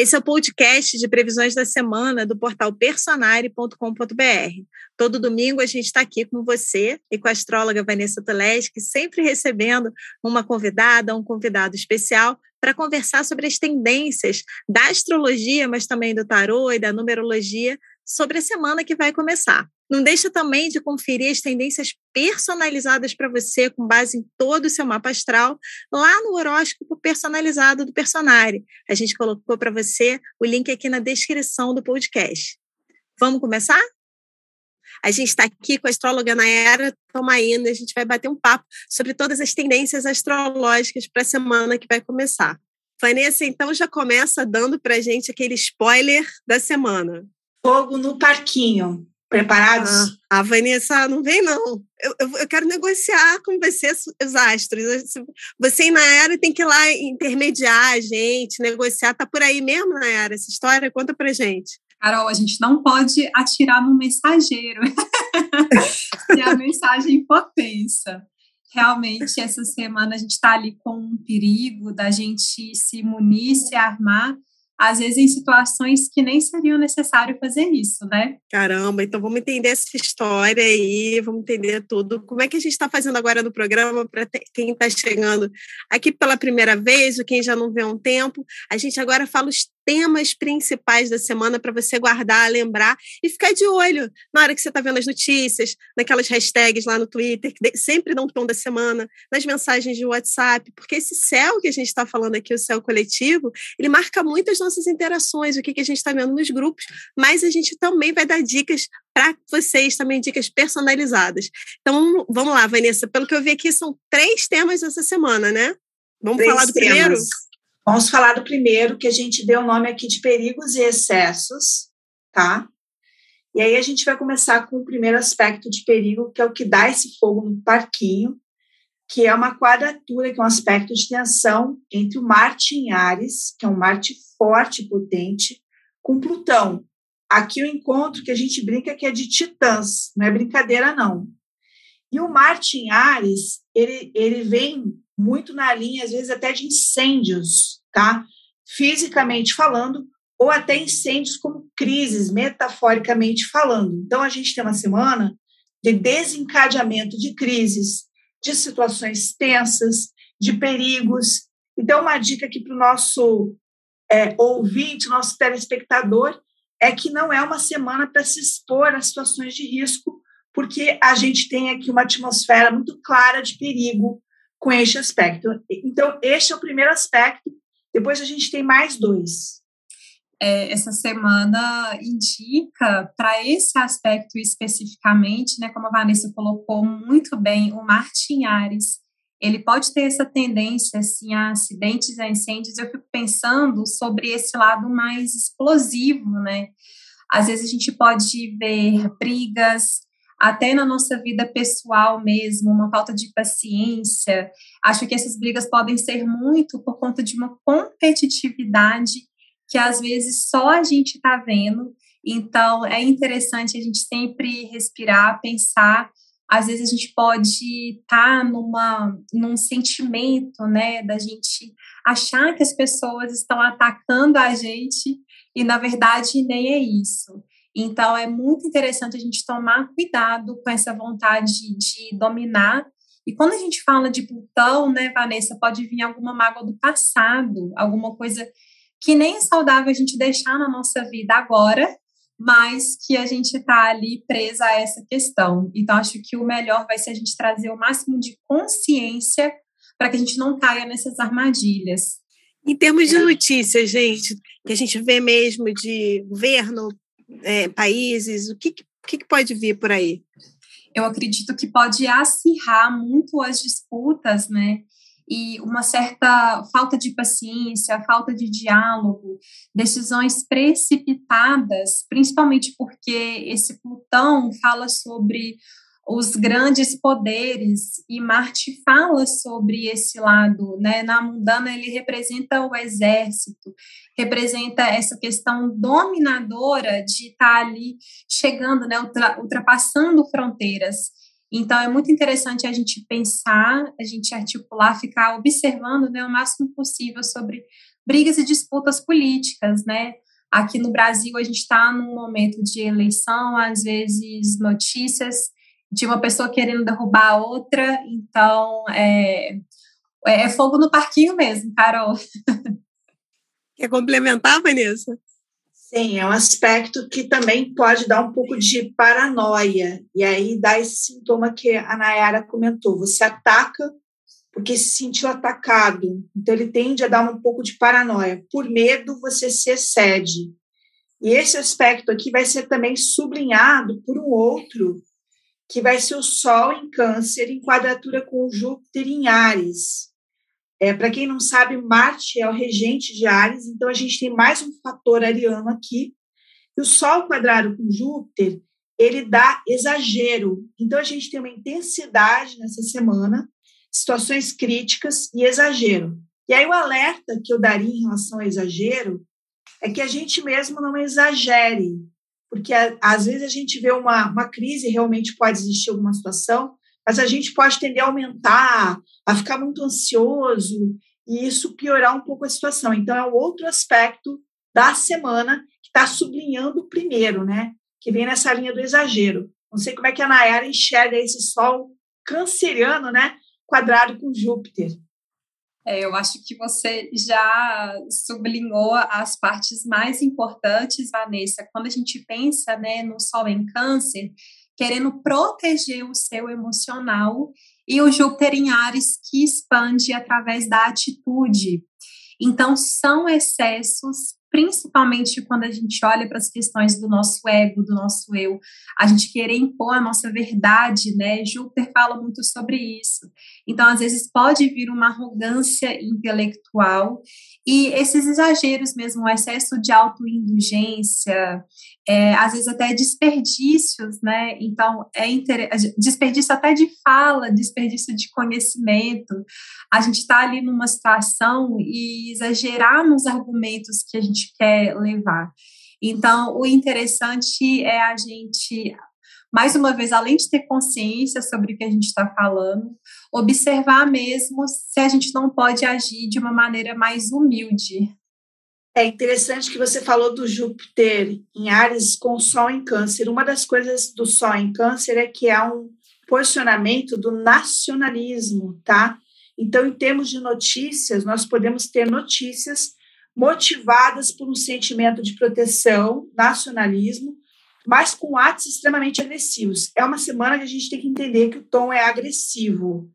Esse é o podcast de previsões da semana do portal personare.com.br. Todo domingo a gente está aqui com você e com a astróloga Vanessa Toleski, sempre recebendo uma convidada, um convidado especial para conversar sobre as tendências da astrologia, mas também do tarô e da numerologia sobre a semana que vai começar. Não deixa também de conferir as tendências personalizadas para você, com base em todo o seu mapa astral, lá no horóscopo personalizado do Personare. A gente colocou para você o link aqui na descrição do podcast. Vamos começar? A gente está aqui com a astróloga Nayara Tomaina, a gente vai bater um papo sobre todas as tendências astrológicas para a semana que vai começar. Vanessa, então já começa dando para a gente aquele spoiler da semana. Fogo no parquinho. Preparados? Ah, a Vanessa não vem, não. Eu, eu, eu, quero negociar com você os astros. Você e Nayara tem que ir lá intermediar a gente, negociar. Tá por aí mesmo, Nayara, essa história? Conta pra gente. Carol, a gente não pode atirar no mensageiro se a mensagem for tensa. Realmente, essa semana a gente está ali com um perigo da gente se munir, se armar às vezes em situações que nem seriam necessário fazer isso, né? Caramba, então vamos entender essa história aí, vamos entender tudo. Como é que a gente está fazendo agora no programa para quem está chegando aqui pela primeira vez, ou quem já não vê há um tempo? A gente agora fala os temas principais da semana para você guardar, lembrar e ficar de olho na hora que você está vendo as notícias, naquelas hashtags lá no Twitter, que sempre dão tom da semana, nas mensagens de WhatsApp, porque esse céu que a gente está falando aqui, o céu coletivo, ele marca muito as nossas interações, o que, que a gente está vendo nos grupos, mas a gente também vai dar dicas para vocês também dicas personalizadas. Então, vamos lá, Vanessa. Pelo que eu vi aqui, são três temas essa semana, né? Vamos três falar do temas. primeiro? Vamos falar do primeiro, que a gente deu o nome aqui de perigos e excessos, tá? E aí a gente vai começar com o primeiro aspecto de perigo, que é o que dá esse fogo no parquinho, que é uma quadratura, que é um aspecto de tensão entre o Marte em Ares, que é um Marte forte e potente, com Plutão. Aqui o encontro que a gente brinca que é de titãs, não é brincadeira não. E o Marte em Ares, ele, ele vem muito na linha, às vezes até de incêndios, tá? Fisicamente falando, ou até incêndios como crises, metaforicamente falando. Então, a gente tem uma semana de desencadeamento de crises, de situações tensas, de perigos. Então, uma dica aqui para o nosso é, ouvinte, nosso telespectador, é que não é uma semana para se expor a situações de risco, porque a gente tem aqui uma atmosfera muito clara de perigo com este aspecto. Então, este é o primeiro aspecto depois a gente tem mais dois. É, essa semana indica para esse aspecto especificamente, né, como a Vanessa colocou muito bem, o Martin Ares, ele pode ter essa tendência assim, a acidentes, a incêndios. Eu fico pensando sobre esse lado mais explosivo, né? Às vezes a gente pode ver brigas, até na nossa vida pessoal mesmo, uma falta de paciência. Acho que essas brigas podem ser muito por conta de uma competitividade que às vezes só a gente está vendo. Então, é interessante a gente sempre respirar, pensar. Às vezes a gente pode estar tá numa, num sentimento, né, da gente achar que as pessoas estão atacando a gente e, na verdade, nem é isso. Então, é muito interessante a gente tomar cuidado com essa vontade de dominar. E quando a gente fala de Plutão, né, Vanessa, pode vir alguma mágoa do passado, alguma coisa que nem é saudável a gente deixar na nossa vida agora, mas que a gente está ali presa a essa questão. Então, acho que o melhor vai ser a gente trazer o máximo de consciência para que a gente não caia nessas armadilhas. Em termos de notícias, gente, que a gente vê mesmo de governo, é, países? O que, que, que pode vir por aí? Eu acredito que pode acirrar muito as disputas, né? e uma certa falta de paciência, falta de diálogo, decisões precipitadas, principalmente porque esse Plutão fala sobre os grandes poderes e Marte fala sobre esse lado, né? Na mundana ele representa o exército, representa essa questão dominadora de estar tá ali chegando, né, ultrapassando fronteiras. Então é muito interessante a gente pensar, a gente articular, ficar observando, né, o máximo possível sobre brigas e disputas políticas, né? Aqui no Brasil, a gente está num momento de eleição, às vezes notícias de uma pessoa querendo derrubar a outra, então é, é fogo no parquinho mesmo, Carol. Quer complementar, Vanessa? Sim, é um aspecto que também pode dar um pouco de paranoia. E aí dá esse sintoma que a Nayara comentou. Você ataca porque se sentiu atacado. Então ele tende a dar um pouco de paranoia. Por medo, você se excede. E esse aspecto aqui vai ser também sublinhado por um outro, que vai ser o Sol em Câncer em quadratura com Júpiter em Ares. É, Para quem não sabe, Marte é o regente de Ares, então a gente tem mais um fator ariano aqui. E o Sol quadrado com Júpiter, ele dá exagero. Então a gente tem uma intensidade nessa semana, situações críticas e exagero. E aí o alerta que eu daria em relação ao exagero é que a gente mesmo não exagere, porque às vezes a gente vê uma, uma crise, realmente pode existir alguma situação, mas a gente pode tender a aumentar, a ficar muito ansioso e isso piorar um pouco a situação. Então, é o outro aspecto da semana que está sublinhando o primeiro, né? Que vem nessa linha do exagero. Não sei como é que a Nayara enxerga esse sol canceriano, né? Quadrado com Júpiter. É, eu acho que você já sublinhou as partes mais importantes, Vanessa. Quando a gente pensa né, no Sol em Câncer, querendo proteger o seu emocional, e o Júpiter em Ares, que expande através da atitude. Então, são excessos principalmente quando a gente olha para as questões do nosso ego, do nosso eu, a gente querer impor a nossa verdade, né? Júpiter fala muito sobre isso. Então, às vezes pode vir uma arrogância intelectual e esses exageros mesmo, o excesso de autoindulgência, é, às vezes até desperdícios, né? Então, é inter... desperdício até de fala, desperdício de conhecimento. A gente está ali numa situação e exagerar nos argumentos que a gente quer levar. Então, o interessante é a gente, mais uma vez, além de ter consciência sobre o que a gente está falando, observar mesmo se a gente não pode agir de uma maneira mais humilde, é interessante que você falou do Júpiter em Ares com o Sol em Câncer. Uma das coisas do Sol em Câncer é que há um posicionamento do nacionalismo, tá? Então, em termos de notícias, nós podemos ter notícias motivadas por um sentimento de proteção, nacionalismo, mas com atos extremamente agressivos. É uma semana que a gente tem que entender que o tom é agressivo.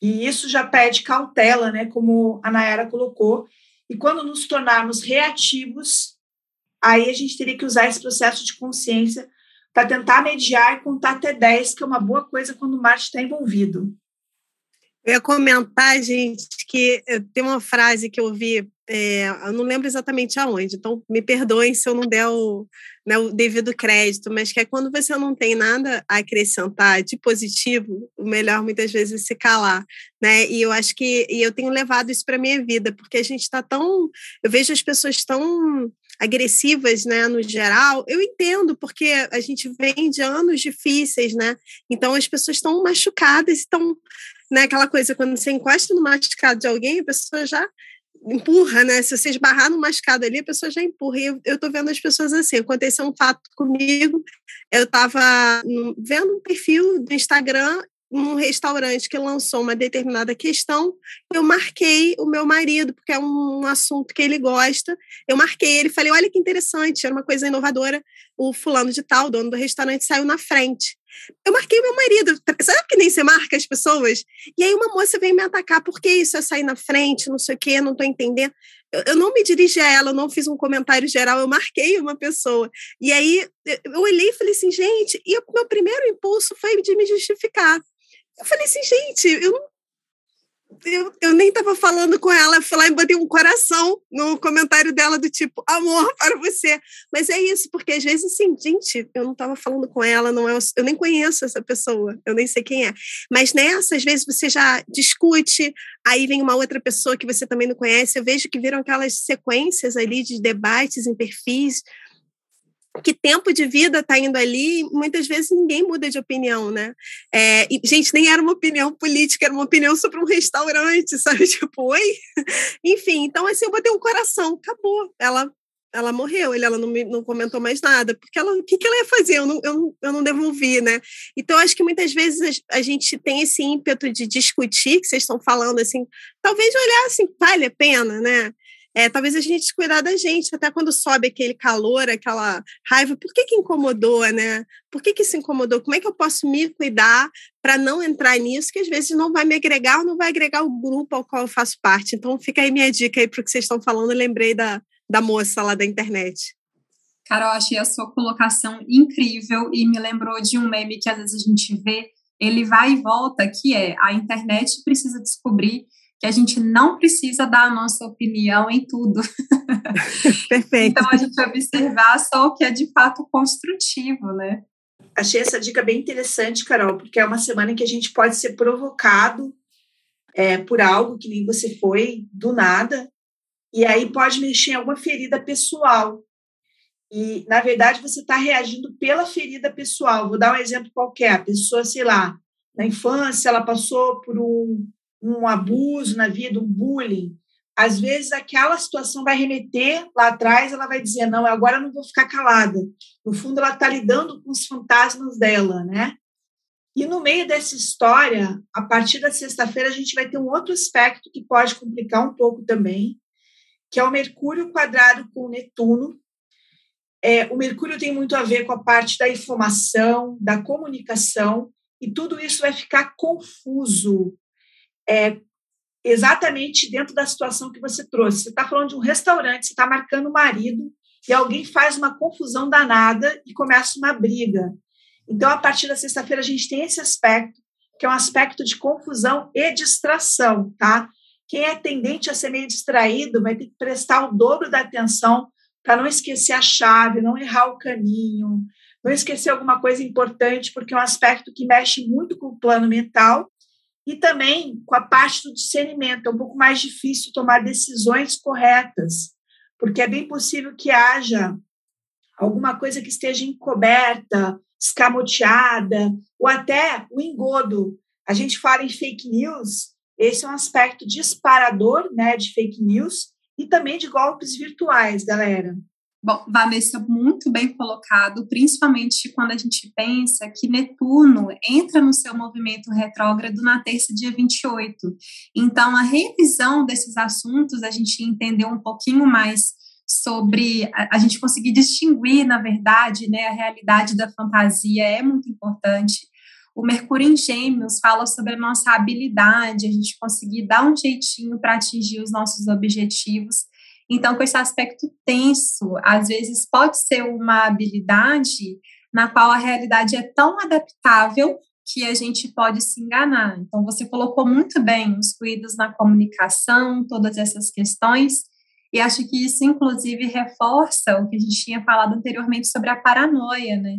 E isso já pede cautela, né, como a Nayara colocou, e quando nos tornarmos reativos, aí a gente teria que usar esse processo de consciência para tentar mediar e contar até 10, que é uma boa coisa quando o Marte está envolvido. Eu ia comentar, gente, que tem uma frase que eu vi, é, eu não lembro exatamente aonde, então me perdoem se eu não der o, né, o devido crédito, mas que é quando você não tem nada a acrescentar de positivo, o melhor muitas vezes é se calar, né? E eu acho que e eu tenho levado isso para minha vida, porque a gente está tão, eu vejo as pessoas tão agressivas, né, no geral, eu entendo, porque a gente vem de anos difíceis, né? Então as pessoas estão machucadas, estão, né, aquela coisa quando você encosta no machucado de alguém, a pessoa já empurra, né? Se você esbarrar no mascado ali, a pessoa já empurra. E eu, eu tô vendo as pessoas assim. Aconteceu um fato comigo. Eu estava vendo um perfil do Instagram num restaurante que lançou uma determinada questão, eu marquei o meu marido, porque é um assunto que ele gosta. Eu marquei ele, falei: olha que interessante, era uma coisa inovadora. O fulano de tal, dono do restaurante, saiu na frente. Eu marquei meu marido. Sabe que nem você marca as pessoas? E aí uma moça veio me atacar. Por que isso é sair na frente? Não sei o quê, não estou entendendo. Eu, eu, não me dirigi a ela, eu não fiz um comentário geral, eu marquei uma pessoa. E aí eu olhei e falei assim, gente, e o meu primeiro impulso foi de me justificar. Eu falei assim, gente, eu não eu, eu nem estava falando com ela, fui lá e botei um coração no comentário dela do tipo, amor para você. Mas é isso, porque às vezes assim, gente, eu não estava falando com ela, não é, eu nem conheço essa pessoa, eu nem sei quem é. Mas nessa, às vezes você já discute, aí vem uma outra pessoa que você também não conhece, eu vejo que viram aquelas sequências ali de debates em perfis que tempo de vida está indo ali, muitas vezes ninguém muda de opinião, né? É, e, gente, nem era uma opinião política, era uma opinião sobre um restaurante, sabe? Tipo, oi? Enfim, então assim, eu botei um coração, acabou. Ela ela morreu, ele, ela não, me, não comentou mais nada, porque ela, o que, que ela ia fazer? Eu não, eu, eu não devolvi, né? Então, acho que muitas vezes a, a gente tem esse ímpeto de discutir, que vocês estão falando, assim, talvez olhar assim, vale a pena, né? É, talvez a gente cuidar da gente, até quando sobe aquele calor, aquela raiva, por que, que incomodou, né? Por que, que se incomodou? Como é que eu posso me cuidar para não entrar nisso, que às vezes não vai me agregar ou não vai agregar o grupo ao qual eu faço parte? Então, fica aí minha dica aí para o que vocês estão falando, eu lembrei da, da moça lá da internet. Carol, achei a sua colocação incrível e me lembrou de um meme que às vezes a gente vê, ele vai e volta, que é a internet precisa descobrir que a gente não precisa dar a nossa opinião em tudo. Perfeito. então, a gente observar só o que é de fato construtivo, né? Achei essa dica bem interessante, Carol, porque é uma semana em que a gente pode ser provocado é, por algo que nem você foi, do nada, e aí pode mexer em alguma ferida pessoal. E, na verdade, você está reagindo pela ferida pessoal. Vou dar um exemplo qualquer. A pessoa, sei lá, na infância, ela passou por um um abuso na vida, um bullying, às vezes aquela situação vai remeter lá atrás, ela vai dizer, não, agora eu não vou ficar calada. No fundo, ela está lidando com os fantasmas dela, né? E no meio dessa história, a partir da sexta-feira, a gente vai ter um outro aspecto que pode complicar um pouco também, que é o Mercúrio quadrado com o Netuno. É, o Mercúrio tem muito a ver com a parte da informação, da comunicação, e tudo isso vai ficar confuso, é, exatamente dentro da situação que você trouxe. Você está falando de um restaurante, você está marcando o marido e alguém faz uma confusão danada e começa uma briga. Então, a partir da sexta-feira, a gente tem esse aspecto, que é um aspecto de confusão e distração, tá? Quem é tendente a ser meio distraído vai ter que prestar o dobro da atenção para não esquecer a chave, não errar o caminho, não esquecer alguma coisa importante, porque é um aspecto que mexe muito com o plano mental e também com a parte do discernimento. É um pouco mais difícil tomar decisões corretas, porque é bem possível que haja alguma coisa que esteja encoberta, escamoteada, ou até o engodo. A gente fala em fake news, esse é um aspecto disparador né, de fake news e também de golpes virtuais, galera. Bom, Vanessa, muito bem colocado, principalmente quando a gente pensa que Netuno entra no seu movimento retrógrado na terça, dia 28. Então, a revisão desses assuntos, a gente entender um pouquinho mais sobre a, a gente conseguir distinguir, na verdade, né, a realidade da fantasia é muito importante. O Mercúrio em Gêmeos fala sobre a nossa habilidade, a gente conseguir dar um jeitinho para atingir os nossos objetivos. Então, com esse aspecto tenso, às vezes pode ser uma habilidade na qual a realidade é tão adaptável que a gente pode se enganar. Então, você colocou muito bem os cuidados na comunicação, todas essas questões, e acho que isso, inclusive, reforça o que a gente tinha falado anteriormente sobre a paranoia, né?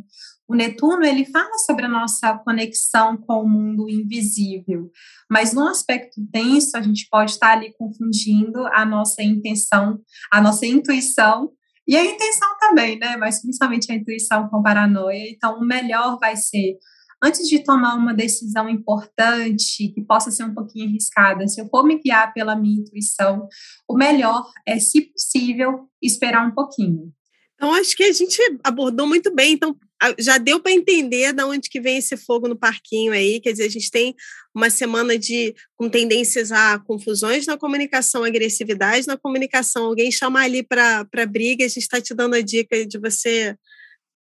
O Netuno, ele fala sobre a nossa conexão com o mundo invisível, mas no aspecto tenso, a gente pode estar ali confundindo a nossa intenção, a nossa intuição e a intenção também, né? Mas principalmente a intuição com paranoia. Então, o melhor vai ser antes de tomar uma decisão importante, que possa ser um pouquinho arriscada, se eu for me guiar pela minha intuição, o melhor é, se possível, esperar um pouquinho. Então, acho que a gente abordou muito bem. Então, já deu para entender de onde que vem esse fogo no parquinho aí. Quer dizer, a gente tem uma semana de com tendências a confusões na comunicação, agressividade na comunicação. Alguém chamar ali para briga, a gente está te dando a dica de você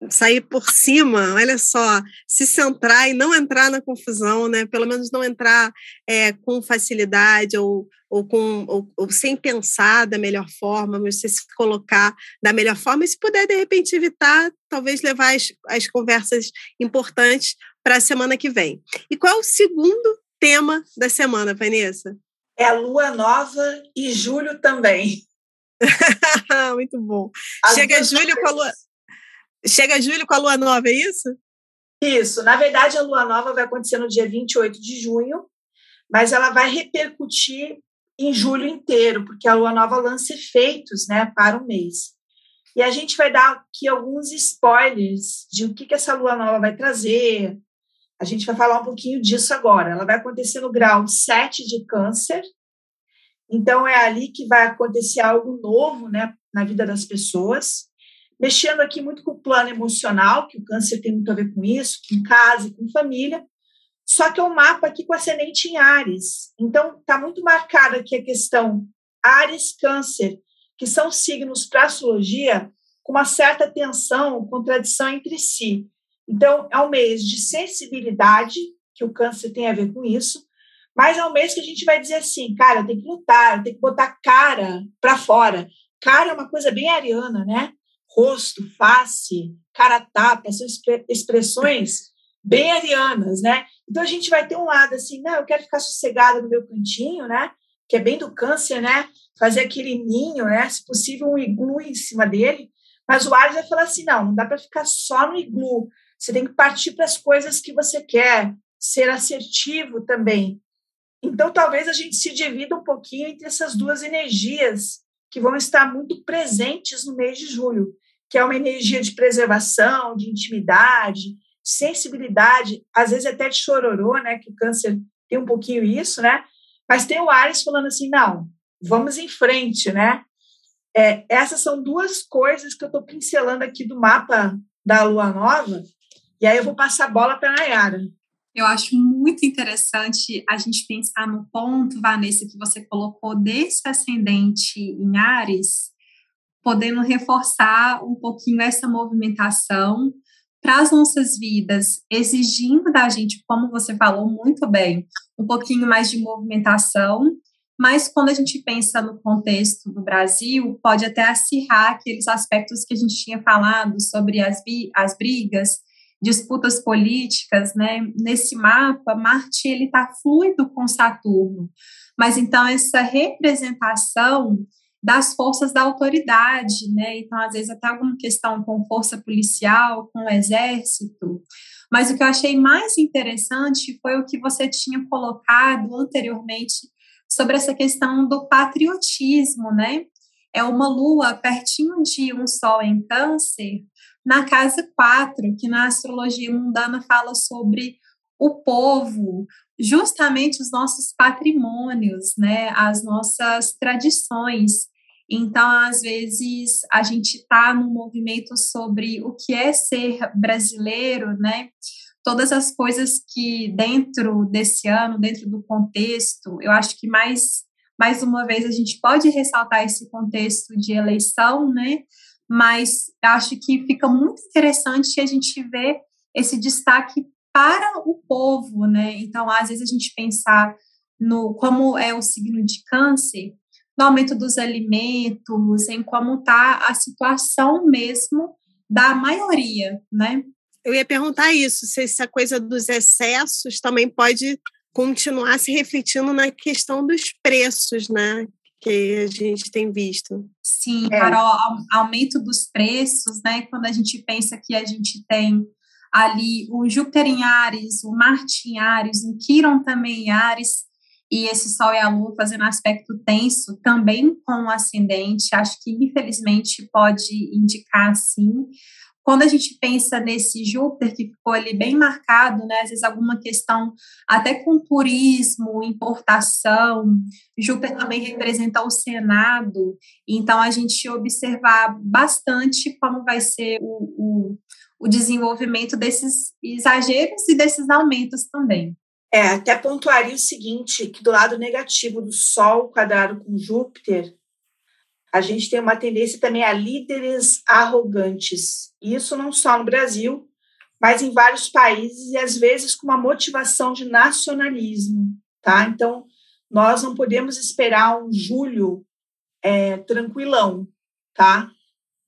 sair por cima, olha só, se centrar e não entrar na confusão, né? Pelo menos não entrar é, com facilidade ou, ou, com, ou, ou, sem pensar da melhor forma, mas você se colocar da melhor forma e se puder, de repente, evitar, talvez levar as, as conversas importantes para a semana que vem. E qual é o segundo tema da semana, Vanessa? É a lua nova e julho também. Muito bom. As Chega julho com a lua Chega julho com a lua nova, é isso? Isso. Na verdade, a lua nova vai acontecer no dia 28 de junho, mas ela vai repercutir em julho inteiro, porque a lua nova lança efeitos né, para o mês. E a gente vai dar aqui alguns spoilers de o que, que essa lua nova vai trazer. A gente vai falar um pouquinho disso agora. Ela vai acontecer no grau 7 de Câncer. Então, é ali que vai acontecer algo novo né, na vida das pessoas. Mexendo aqui muito com o plano emocional, que o Câncer tem muito a ver com isso, com casa, com família. Só que é um mapa aqui com ascendente em Ares. Então, está muito marcada aqui a questão Ares-Câncer que são signos para astrologia com uma certa tensão, contradição entre si. Então, é um mês de sensibilidade, que o câncer tem a ver com isso, mas é um mês que a gente vai dizer assim, cara, tem que lutar, tem que botar cara para fora. Cara é uma coisa bem ariana, né? Rosto, face, cara tapa, são expressões bem arianas, né? Então a gente vai ter um lado assim, não, eu quero ficar sossegada no meu cantinho, né? Que é bem do câncer, né? fazer aquele ninho, né? Se possível, um iglu em cima dele. Mas o Ares vai falar assim: não, não dá para ficar só no iglu. Você tem que partir para as coisas que você quer, ser assertivo também. Então, talvez a gente se divida um pouquinho entre essas duas energias que vão estar muito presentes no mês de julho, que é uma energia de preservação, de intimidade, sensibilidade, às vezes até de chororô, né? Que o câncer tem um pouquinho isso, né? Mas tem o Ares falando assim: não, vamos em frente, né? É, essas são duas coisas que eu estou pincelando aqui do mapa da Lua Nova, e aí eu vou passar a bola para a Nayara. Eu acho muito interessante a gente pensar no ponto, Vanessa, que você colocou desse ascendente em Ares, podendo reforçar um pouquinho essa movimentação para as nossas vidas, exigindo da gente, como você falou muito bem, um pouquinho mais de movimentação mas quando a gente pensa no contexto do Brasil, pode até acirrar aqueles aspectos que a gente tinha falado sobre as, as brigas, disputas políticas, né? Nesse mapa, Marte ele está fluido com Saturno, mas então essa representação das forças da autoridade, né? Então às vezes até alguma questão com força policial, com o exército. Mas o que eu achei mais interessante foi o que você tinha colocado anteriormente sobre essa questão do patriotismo, né? É uma lua pertinho de um sol em câncer, na casa 4, que na astrologia mundana fala sobre o povo, justamente os nossos patrimônios, né? As nossas tradições. Então, às vezes, a gente está num movimento sobre o que é ser brasileiro, né? todas as coisas que dentro desse ano, dentro do contexto, eu acho que mais mais uma vez a gente pode ressaltar esse contexto de eleição, né? Mas acho que fica muito interessante a gente ver esse destaque para o povo, né? Então, às vezes a gente pensar no como é o signo de câncer, no aumento dos alimentos, em como está a situação mesmo da maioria, né? Eu ia perguntar isso, se essa coisa dos excessos também pode continuar se refletindo na questão dos preços, né? Que a gente tem visto. Sim, é. Carol, aumento dos preços, né? Quando a gente pensa que a gente tem ali o Júpiter em Ares, o Marte em Ares, o Quiron também em Ares, e esse Sol e a Lua fazendo aspecto tenso também com o ascendente, acho que infelizmente pode indicar sim quando a gente pensa nesse Júpiter que ficou ali bem marcado, né, às vezes alguma questão até com turismo, importação, Júpiter também representa o Senado, então a gente observar bastante como vai ser o, o, o desenvolvimento desses exageros e desses aumentos também. É, até pontuaria o seguinte, que do lado negativo do Sol quadrado com Júpiter, a gente tem uma tendência também a líderes arrogantes. Isso não só no Brasil, mas em vários países e às vezes com uma motivação de nacionalismo, tá? Então, nós não podemos esperar um julho é, tranquilão, tá?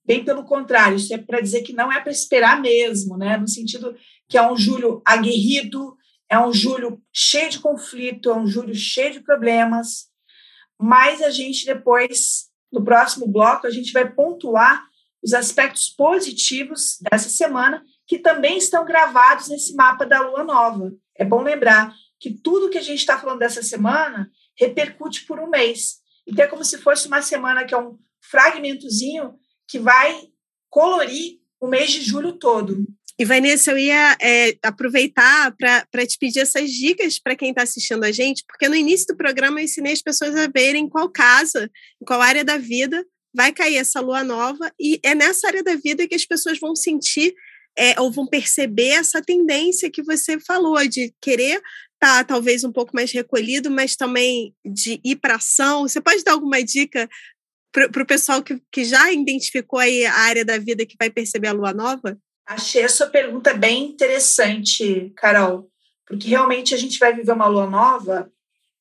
Bem pelo contrário, isso é para dizer que não é para esperar mesmo, né? No sentido que é um julho aguerrido, é um julho cheio de conflito, é um julho cheio de problemas, mas a gente depois no próximo bloco, a gente vai pontuar os aspectos positivos dessa semana, que também estão gravados nesse mapa da Lua Nova. É bom lembrar que tudo que a gente está falando dessa semana repercute por um mês. Então, é como se fosse uma semana que é um fragmentozinho que vai colorir o mês de julho todo. E, Vanessa, eu ia é, aproveitar para te pedir essas dicas para quem está assistindo a gente, porque no início do programa eu ensinei as pessoas a verem em qual casa, em qual área da vida vai cair essa lua nova, e é nessa área da vida que as pessoas vão sentir é, ou vão perceber essa tendência que você falou, de querer estar tá, talvez um pouco mais recolhido, mas também de ir para ação. Você pode dar alguma dica para o pessoal que, que já identificou aí a área da vida que vai perceber a lua nova? Achei a sua pergunta bem interessante, Carol, porque realmente a gente vai viver uma lua nova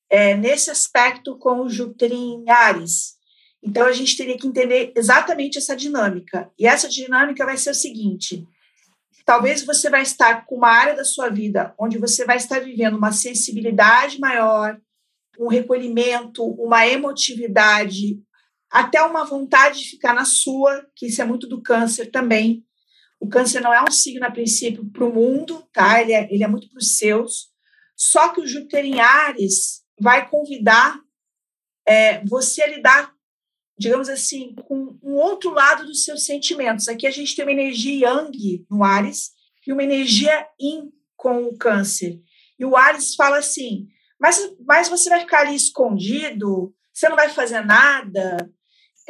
é, nesse aspecto com o Júpiter em Ares. Então a gente teria que entender exatamente essa dinâmica. E essa dinâmica vai ser o seguinte: talvez você vai estar com uma área da sua vida onde você vai estar vivendo uma sensibilidade maior, um recolhimento, uma emotividade, até uma vontade de ficar na sua, que isso é muito do câncer também. O câncer não é um signo, a princípio, para o mundo, tá? Ele é, ele é muito para os seus. Só que o Júpiter em Ares vai convidar é, você a lidar, digamos assim, com um outro lado dos seus sentimentos. Aqui a gente tem uma energia Yang no Ares e uma energia Yin com o câncer. E o Ares fala assim, mas, mas você vai ficar ali escondido, você não vai fazer nada.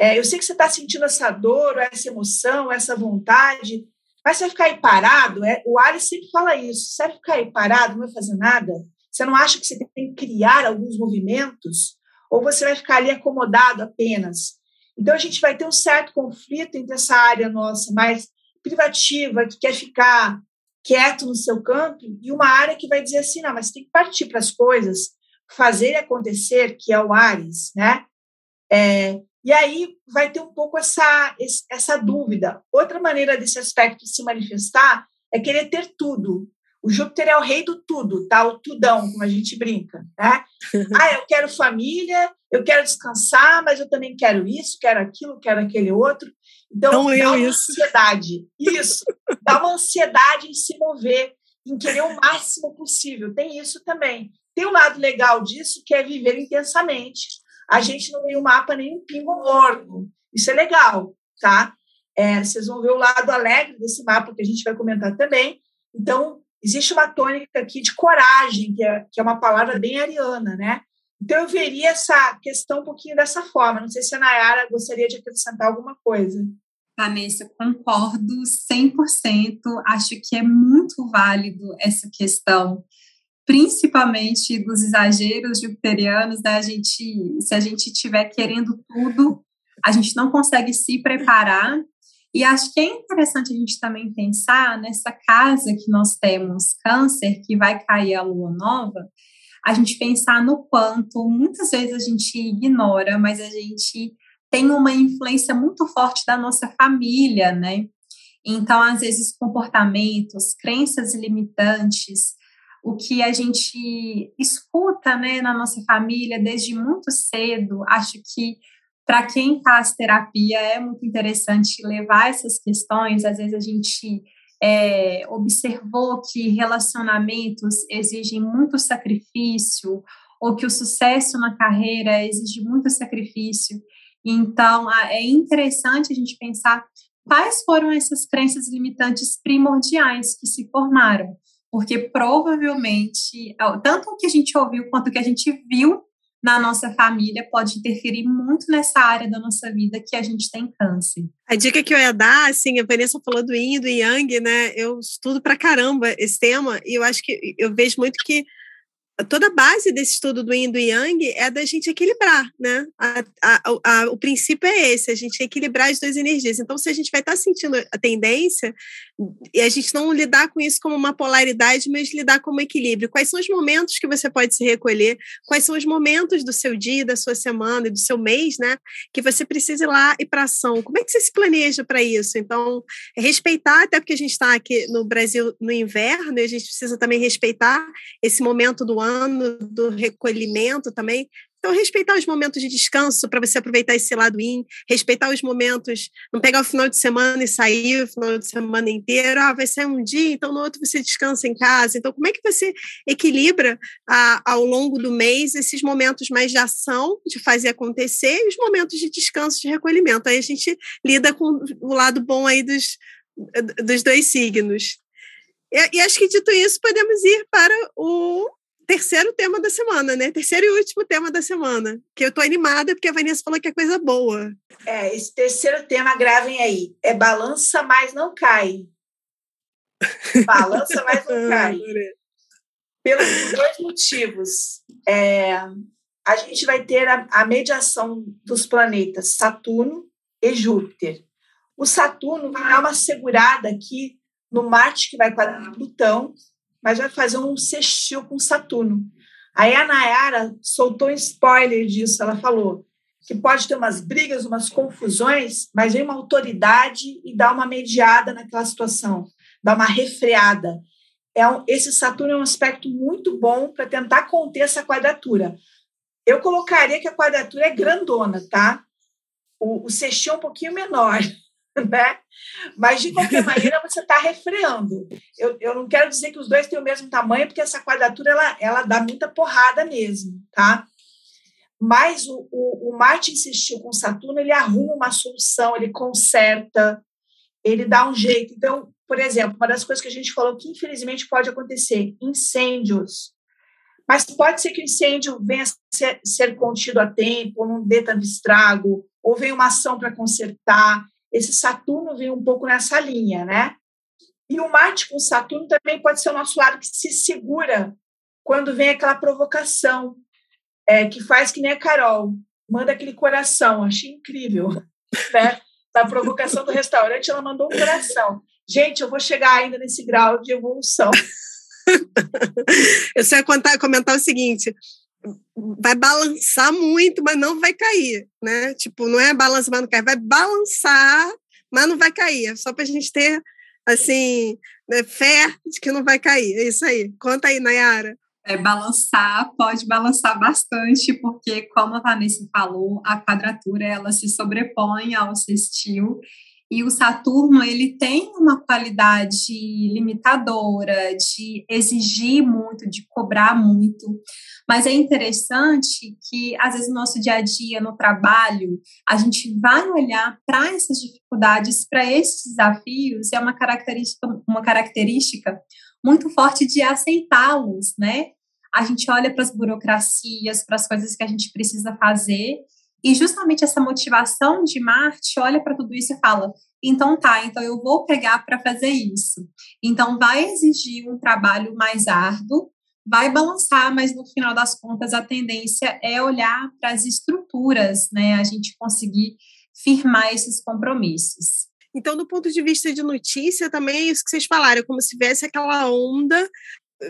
É, eu sei que você está sentindo essa dor, essa emoção, essa vontade, mas você vai ficar aí parado? É, o Alice sempre fala isso. Você vai ficar aí parado, não vai fazer nada? Você não acha que você tem que criar alguns movimentos? Ou você vai ficar ali acomodado apenas? Então, a gente vai ter um certo conflito entre essa área nossa mais privativa, que quer ficar quieto no seu campo, e uma área que vai dizer assim: não, mas você tem que partir para as coisas, fazer acontecer, que é o Ares, né? É, e aí vai ter um pouco essa, essa dúvida. Outra maneira desse aspecto se manifestar é querer ter tudo. O Júpiter é o rei do tudo, tá? O tudão, como a gente brinca, né? ah, eu quero família, eu quero descansar, mas eu também quero isso, quero aquilo, quero aquele outro. Então, Não dá uma isso. ansiedade. Isso. dá uma ansiedade em se mover, em querer o máximo possível. Tem isso também. Tem um lado legal disso, que é viver intensamente a gente não um mapa nem um pingo morno. Isso é legal, tá? É, vocês vão ver o lado alegre desse mapa que a gente vai comentar também. Então, existe uma tônica aqui de coragem, que é, que é uma palavra bem ariana, né? Então, eu veria essa questão um pouquinho dessa forma. Não sei se a Nayara gostaria de acrescentar alguma coisa. Vanessa, concordo 100%. Acho que é muito válido essa questão principalmente dos exageros jupiterianos, da gente, se a gente estiver querendo tudo, a gente não consegue se preparar. E acho que é interessante a gente também pensar nessa casa que nós temos câncer, que vai cair a lua nova, a gente pensar no quanto muitas vezes a gente ignora, mas a gente tem uma influência muito forte da nossa família, né? Então, às vezes, comportamentos, crenças limitantes, o que a gente escuta né, na nossa família desde muito cedo. Acho que para quem faz terapia é muito interessante levar essas questões. Às vezes a gente é, observou que relacionamentos exigem muito sacrifício, ou que o sucesso na carreira exige muito sacrifício. Então, é interessante a gente pensar quais foram essas crenças limitantes primordiais que se formaram porque provavelmente tanto o que a gente ouviu quanto o que a gente viu na nossa família pode interferir muito nessa área da nossa vida que a gente tem câncer. A dica que eu ia dar, assim, a Vanessa falou do Yin, do Yang, né? Eu estudo pra caramba esse tema e eu acho que eu vejo muito que toda a base desse estudo do Yin do Yang é da gente equilibrar, né? A, a, a, o princípio é esse, a gente equilibrar as duas energias. Então, se a gente vai estar tá sentindo a tendência, e a gente não lidar com isso como uma polaridade, mas lidar como equilíbrio. Quais são os momentos que você pode se recolher? Quais são os momentos do seu dia, da sua semana, do seu mês, né? Que você precisa ir lá e para ação. Como é que você se planeja para isso? Então, respeitar, até porque a gente está aqui no Brasil no inverno, e a gente precisa também respeitar esse momento do ano, do recolhimento também, Então, respeitar os momentos de descanso para você aproveitar esse lado in, respeitar os momentos, não pegar o final de semana e sair o final de semana inteiro, ah, vai ser um dia, então no outro você descansa em casa. Então, como é que você equilibra ao longo do mês esses momentos mais de ação, de fazer acontecer, e os momentos de descanso, de recolhimento? Aí a gente lida com o lado bom aí dos, dos dois signos. E, e acho que dito isso, podemos ir para o terceiro tema da semana, né? Terceiro e último tema da semana. Que eu tô animada porque a Vanessa falou que é coisa boa. É, esse terceiro tema, gravem aí. É balança, mas não cai. Balança, mas não cai. Pelos dois motivos. É, a gente vai ter a, a mediação dos planetas Saturno e Júpiter. O Saturno vai dar uma segurada aqui no Marte, que vai para Plutão, mas vai fazer um sextil com Saturno. Aí a Nayara soltou um spoiler disso, ela falou que pode ter umas brigas, umas confusões, mas vem uma autoridade e dá uma mediada naquela situação, dá uma refreada. É um, esse Saturno é um aspecto muito bom para tentar conter essa quadratura. Eu colocaria que a quadratura é grandona, tá? O, o sextil é um pouquinho menor. né? Mas, de qualquer maneira, você está refreando. Eu, eu não quero dizer que os dois têm o mesmo tamanho, porque essa quadratura ela, ela dá muita porrada mesmo, tá? Mas o, o, o Marte insistiu com Saturno, ele arruma uma solução, ele conserta, ele dá um jeito. Então, por exemplo, uma das coisas que a gente falou que infelizmente pode acontecer, incêndios. Mas pode ser que o incêndio venha ser, ser contido a tempo, não dê tanto estrago, ou venha uma ação para consertar esse Saturno vem um pouco nessa linha, né? E o Marte com Saturno também pode ser o nosso lado que se segura quando vem aquela provocação, é, que faz que nem a Carol, manda aquele coração, achei incrível, né? Da provocação do restaurante, ela mandou um coração. Gente, eu vou chegar ainda nesse grau de evolução. eu só ia contar, comentar o seguinte: vai balançar muito, mas não vai cair, né? Tipo, não é balança, mas não cai, vai balançar, mas não vai cair. É só para a gente ter, assim, né, fé de que não vai cair. É isso aí. Conta aí, Nayara. É, balançar, pode balançar bastante, porque, como a Vanessa falou, a quadratura ela se sobrepõe ao sextil e o Saturno ele tem uma qualidade limitadora de exigir muito, de cobrar muito. Mas é interessante que às vezes no nosso dia a dia, no trabalho, a gente vai olhar para essas dificuldades, para esses desafios, é uma característica, uma característica muito forte de aceitá-los, né? A gente olha para as burocracias, para as coisas que a gente precisa fazer e justamente essa motivação de Marte olha para tudo isso e fala: então tá, então eu vou pegar para fazer isso. Então vai exigir um trabalho mais árduo, vai balançar, mas no final das contas a tendência é olhar para as estruturas, né? A gente conseguir firmar esses compromissos. Então, do ponto de vista de notícia, também é isso que vocês falaram, como se tivesse aquela onda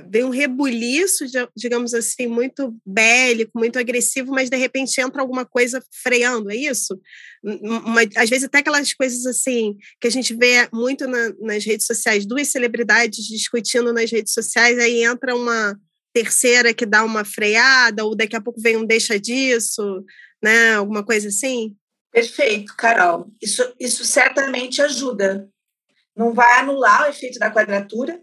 vem um rebuliço, digamos assim, muito bélico, muito agressivo, mas de repente entra alguma coisa freando, é isso? Uma, às vezes até aquelas coisas assim que a gente vê muito na, nas redes sociais, duas celebridades discutindo nas redes sociais, aí entra uma terceira que dá uma freada, ou daqui a pouco vem um deixa disso, né? Alguma coisa assim? Perfeito, Carol. Isso, isso certamente ajuda. Não vai anular o efeito da quadratura,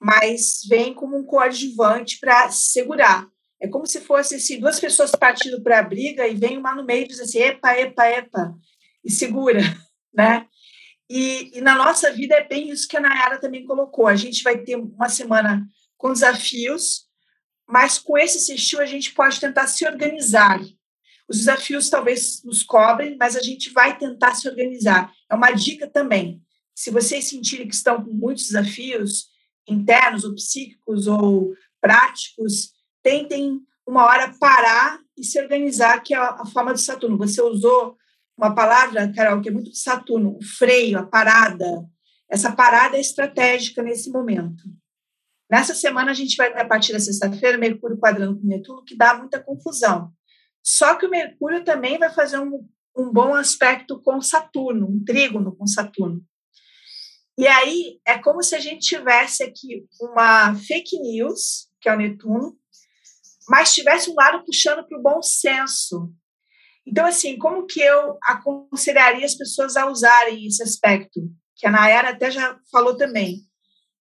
mas vem como um coadjuvante para segurar. É como se fosse assim, duas pessoas partindo para a briga e vem uma no meio e diz assim, epa, epa, epa, e segura, né? E, e, na nossa vida é bem isso que a Nayara também colocou. A gente vai ter uma semana com desafios, mas com esse sextil a gente pode tentar se organizar. Os desafios talvez nos cobrem, mas a gente vai tentar se organizar. É uma dica também. Se vocês sentirem que estão com muitos desafios, internos ou psíquicos ou práticos, tentem uma hora parar e se organizar, que é a forma de Saturno. Você usou uma palavra, Carol, que é muito de Saturno, o freio, a parada. Essa parada é estratégica nesse momento. Nessa semana, a gente vai ter, a partir da sexta-feira, Mercúrio quadrando com Netuno, que dá muita confusão. Só que o Mercúrio também vai fazer um, um bom aspecto com Saturno, um trígono com Saturno. E aí é como se a gente tivesse aqui uma fake news, que é o Netuno, mas tivesse um lado puxando para o bom senso. Então, assim, como que eu aconselharia as pessoas a usarem esse aspecto? Que a Nayara até já falou também.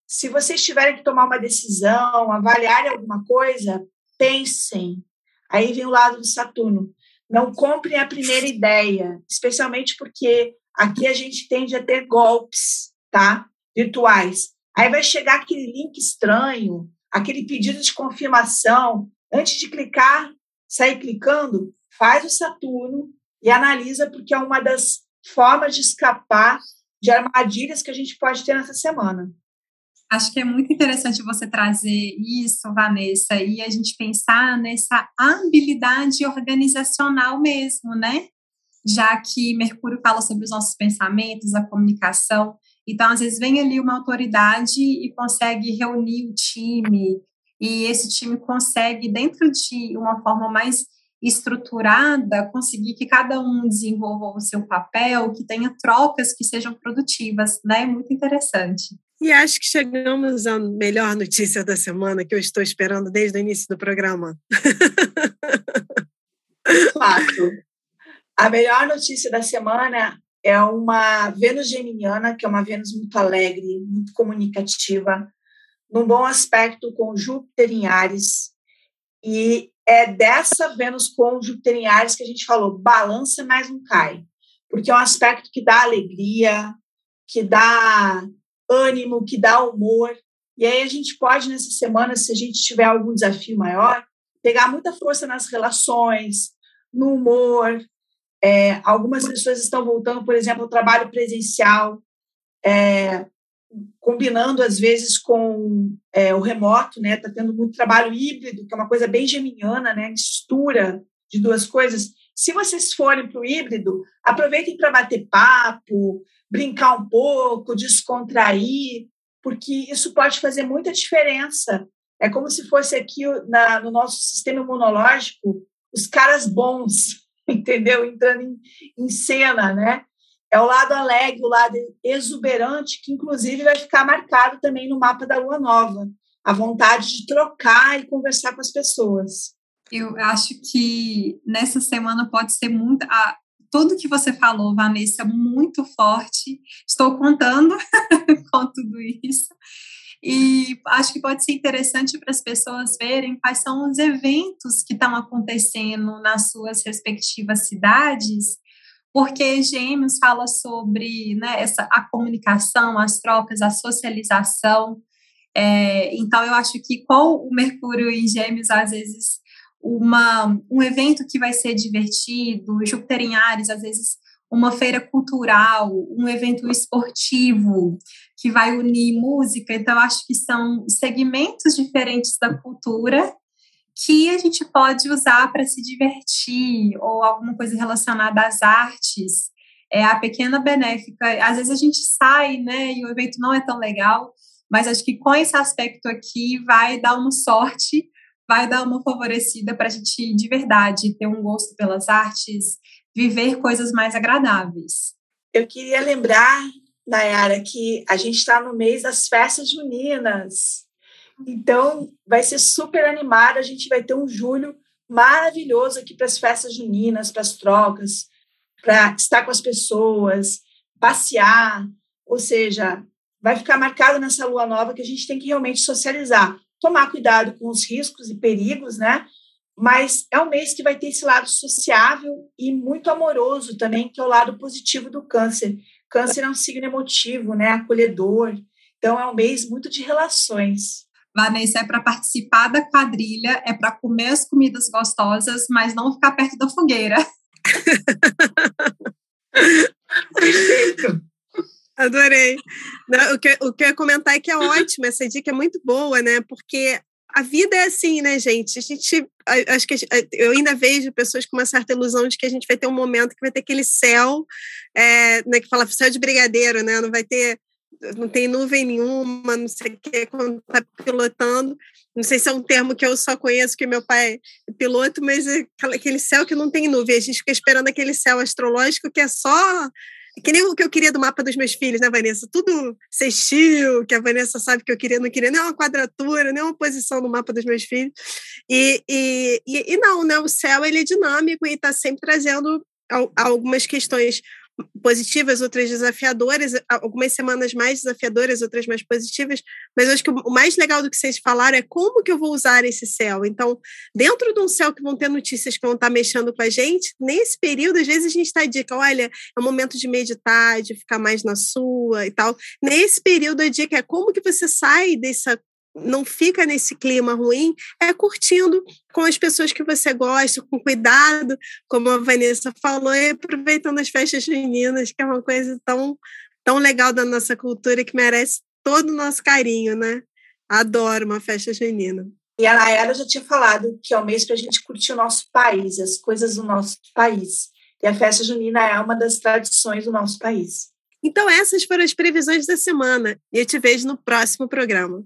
Se vocês tiverem que tomar uma decisão, avaliar alguma coisa, pensem. Aí vem o lado do Saturno. Não comprem a primeira ideia, especialmente porque aqui a gente tende a ter golpes, tá? Virtuais. Aí vai chegar aquele link estranho, aquele pedido de confirmação. Antes de clicar, sair clicando, faz o Saturno e analisa, porque é uma das formas de escapar de armadilhas que a gente pode ter nessa semana. Acho que é muito interessante você trazer isso, Vanessa, e a gente pensar nessa habilidade organizacional mesmo, né? Já que Mercúrio fala sobre os nossos pensamentos, a comunicação. Então, às vezes, vem ali uma autoridade e consegue reunir o time, e esse time consegue, dentro de uma forma mais estruturada, conseguir que cada um desenvolva o seu papel, que tenha trocas que sejam produtivas, né? Muito interessante. E acho que chegamos à melhor notícia da semana que eu estou esperando desde o início do programa. Fato. A melhor notícia da semana é uma Vênus geminiana, que é uma Vênus muito alegre, muito comunicativa, num bom aspecto com Júpiter em Ares. E é dessa Vênus com Júpiter em Ares que a gente falou, balança, mas não cai. Porque é um aspecto que dá alegria, que dá ânimo, que dá humor. E aí a gente pode, nessa semana, se a gente tiver algum desafio maior, pegar muita força nas relações, no humor. É, algumas pessoas estão voltando, por exemplo, ao trabalho presencial, é, combinando às vezes com é, o remoto, né? Está tendo muito trabalho híbrido, que é uma coisa bem geminiana, né? Mistura de duas coisas. Se vocês forem para o híbrido, aproveitem para bater papo, brincar um pouco, descontrair, porque isso pode fazer muita diferença. É como se fosse aqui na, no nosso sistema imunológico os caras bons, entendeu? Entrando em, em cena, né? É o lado alegre, o lado exuberante, que inclusive vai ficar marcado também no mapa da lua nova. A vontade de trocar e conversar com as pessoas. Eu acho que nessa semana pode ser muito. A, tudo que você falou, Vanessa, muito forte. Estou contando com tudo isso. E acho que pode ser interessante para as pessoas verem quais são os eventos que estão acontecendo nas suas respectivas cidades, porque Gêmeos fala sobre né, essa, a comunicação, as trocas, a socialização. É, então, eu acho que com o Mercúrio em Gêmeos, às vezes, uma, um evento que vai ser divertido, Júpiter em Ares, às vezes uma feira cultural, um evento esportivo que vai unir música. Então, acho que são segmentos diferentes da cultura que a gente pode usar para se divertir ou alguma coisa relacionada às artes. É a pequena benéfica. Às vezes a gente sai, né, e o evento não é tão legal, mas acho que com esse aspecto aqui vai dar uma sorte vai dar uma favorecida para a gente, de verdade, ter um gosto pelas artes, viver coisas mais agradáveis. Eu queria lembrar, Nayara, que a gente está no mês das festas juninas. Então, vai ser super animado. A gente vai ter um julho maravilhoso aqui para as festas juninas, para as trocas, para estar com as pessoas, passear. Ou seja, vai ficar marcado nessa lua nova que a gente tem que realmente socializar tomar cuidado com os riscos e perigos, né? Mas é um mês que vai ter esse lado sociável e muito amoroso também, que é o lado positivo do câncer. Câncer é um signo emotivo, né? Acolhedor. Então é um mês muito de relações. Vanessa, é para participar da quadrilha, é para comer as comidas gostosas, mas não ficar perto da fogueira. Perfeito. Adorei. o, que, o que eu ia comentar é que é ótimo, essa dica é muito boa, né? Porque a vida é assim, né, gente? A gente, acho que eu ainda vejo pessoas com uma certa ilusão de que a gente vai ter um momento que vai ter aquele céu, é, né, que fala céu de brigadeiro, né? Não vai ter, não tem nuvem nenhuma, não sei o que, quando tá pilotando. Não sei se é um termo que eu só conheço, que meu pai é piloto, mas é aquele céu que não tem nuvem. A gente fica esperando aquele céu astrológico que é só Que nem o que eu queria do mapa dos meus filhos, né, Vanessa? Tudo sextil, que a Vanessa sabe que eu queria, não queria nem uma quadratura, nem uma posição no mapa dos meus filhos. E, e, e, e não, né? O céu ele é dinâmico e está sempre trazendo algumas questões positivas, outras desafiadoras, algumas semanas mais desafiadoras, outras mais positivas, mas acho que o mais legal do que vocês falaram é como que eu vou usar esse céu. Então, dentro de um céu que vão ter notícias que vão estar mexendo com a gente, nesse período, às vezes a gente está dica, olha, é o momento de meditar, de ficar mais na sua e tal. Nesse período, a dica é como que você sai dessa não fica nesse clima ruim, é curtindo com as pessoas que você gosta, com cuidado, como a Vanessa falou, e aproveitando as festas juninas, que é uma coisa tão, tão legal da nossa cultura que merece todo o nosso carinho, né? Adoro uma festa junina. E a Nayara já tinha falado que é o mês para a gente curtir o nosso país, as coisas do nosso país. E a festa junina é uma das tradições do nosso país. Então, essas foram as previsões da semana. E eu te vejo no próximo programa.